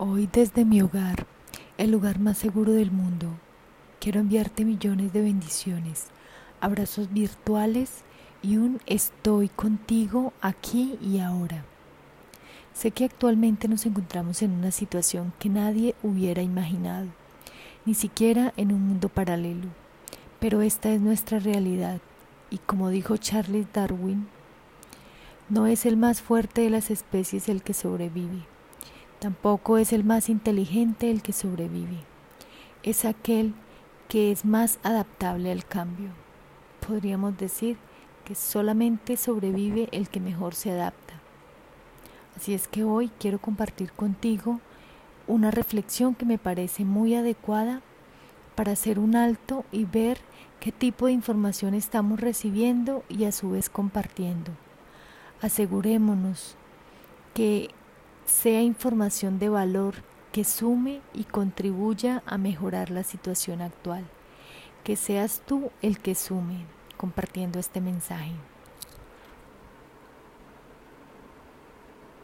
Hoy desde mi hogar, el lugar más seguro del mundo, quiero enviarte millones de bendiciones, abrazos virtuales y un estoy contigo aquí y ahora. Sé que actualmente nos encontramos en una situación que nadie hubiera imaginado, ni siquiera en un mundo paralelo, pero esta es nuestra realidad y como dijo Charles Darwin, no es el más fuerte de las especies el que sobrevive Tampoco es el más inteligente el que sobrevive. Es aquel que es más adaptable al cambio. Podríamos decir que solamente sobrevive el que mejor se adapta. Así es que hoy quiero compartir contigo una reflexión que me parece muy adecuada para hacer un alto y ver qué tipo de información estamos recibiendo y a su vez compartiendo. Asegurémonos que sea información de valor que sume y contribuya a mejorar la situación actual. Que seas tú el que sume compartiendo este mensaje.